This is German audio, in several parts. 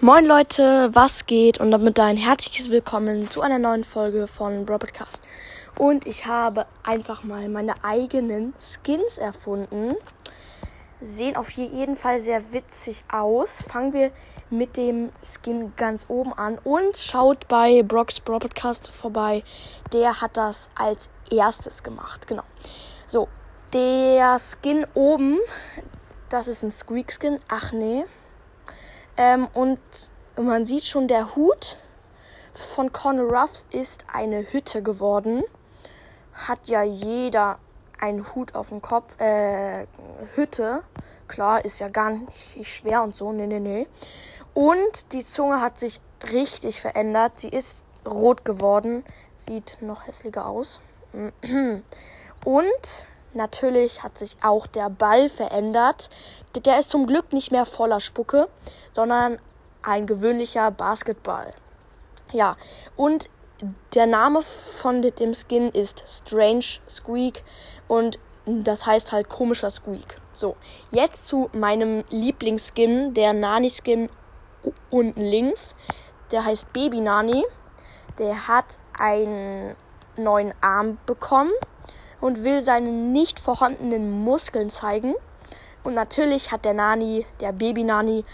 Moin Leute, was geht? Und damit ein herzliches Willkommen zu einer neuen Folge von Broadcast. Und ich habe einfach mal meine eigenen Skins erfunden. Sehen auf jeden Fall sehr witzig aus. Fangen wir mit dem Skin ganz oben an und schaut bei Brock's Broadcast vorbei. Der hat das als erstes gemacht. Genau. So, der Skin oben, das ist ein Squeak Skin. Ach nee, ähm, und man sieht schon, der Hut von Conor Ruffs ist eine Hütte geworden. Hat ja jeder einen Hut auf dem Kopf. Äh, Hütte. Klar, ist ja gar nicht schwer und so. Nee, nee, nee. Und die Zunge hat sich richtig verändert. Sie ist rot geworden. Sieht noch hässlicher aus. Und Natürlich hat sich auch der Ball verändert. Der ist zum Glück nicht mehr voller Spucke, sondern ein gewöhnlicher Basketball. Ja, und der Name von dem Skin ist Strange Squeak und das heißt halt komischer Squeak. So, jetzt zu meinem Lieblingsskin, der Nani-Skin unten links. Der heißt Baby Nani. Der hat einen neuen Arm bekommen und will seine nicht vorhandenen Muskeln zeigen. Und natürlich hat der Nani, der Baby-Nani,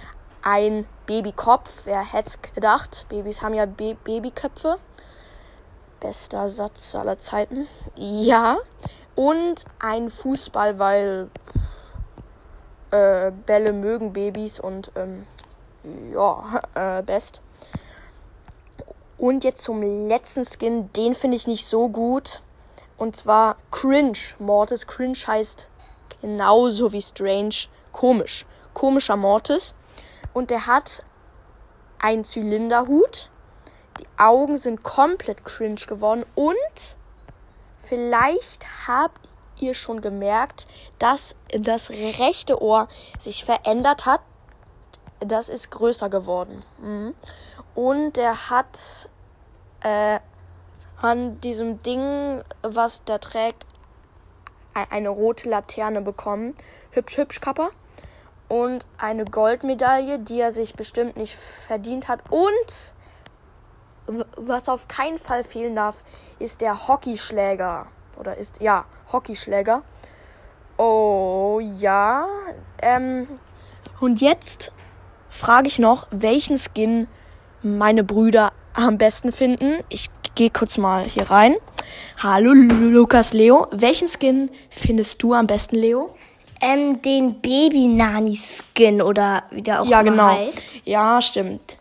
ein Babykopf. Wer hätte gedacht? Babys haben ja Ba Babyköpfe. Bester Satz aller Zeiten. Ja. Und ein Fußball, weil äh, Bälle mögen Babys und ähm, ja, äh, best. Und jetzt zum letzten Skin. Den finde ich nicht so gut. Und zwar Cringe. Mortis. Cringe heißt genauso wie Strange komisch. Komischer Mortis. Und der hat einen Zylinderhut. Die Augen sind komplett cringe geworden. Und vielleicht habt ihr schon gemerkt, dass das rechte Ohr sich verändert hat. Das ist größer geworden. Mhm. Und der hat äh, an diesem Ding, was der trägt, eine rote Laterne bekommen. Hübsch, hübsch, Kappa. Und eine Goldmedaille, die er sich bestimmt nicht verdient hat. Und was auf keinen Fall fehlen darf, ist der Hockeyschläger. Oder ist, ja, Hockeyschläger. Oh, ja. Ähm, und jetzt frage ich noch, welchen Skin meine Brüder am besten finden. Ich gehe kurz mal hier rein. Hallo Lukas Leo. Welchen Skin findest du am besten, Leo? Ähm, den Baby-Nani-Skin oder wie der auch ja, immer genau. heißt. Ja, stimmt.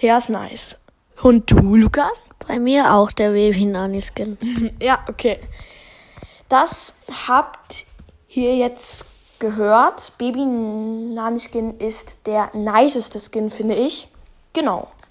Der ist nice. Und du, Lukas? Bei mir auch der Baby-Nani-Skin. ja, okay. Das habt ihr jetzt gehört. Baby Nani Skin ist der niceste Skin, finde ich. Genau.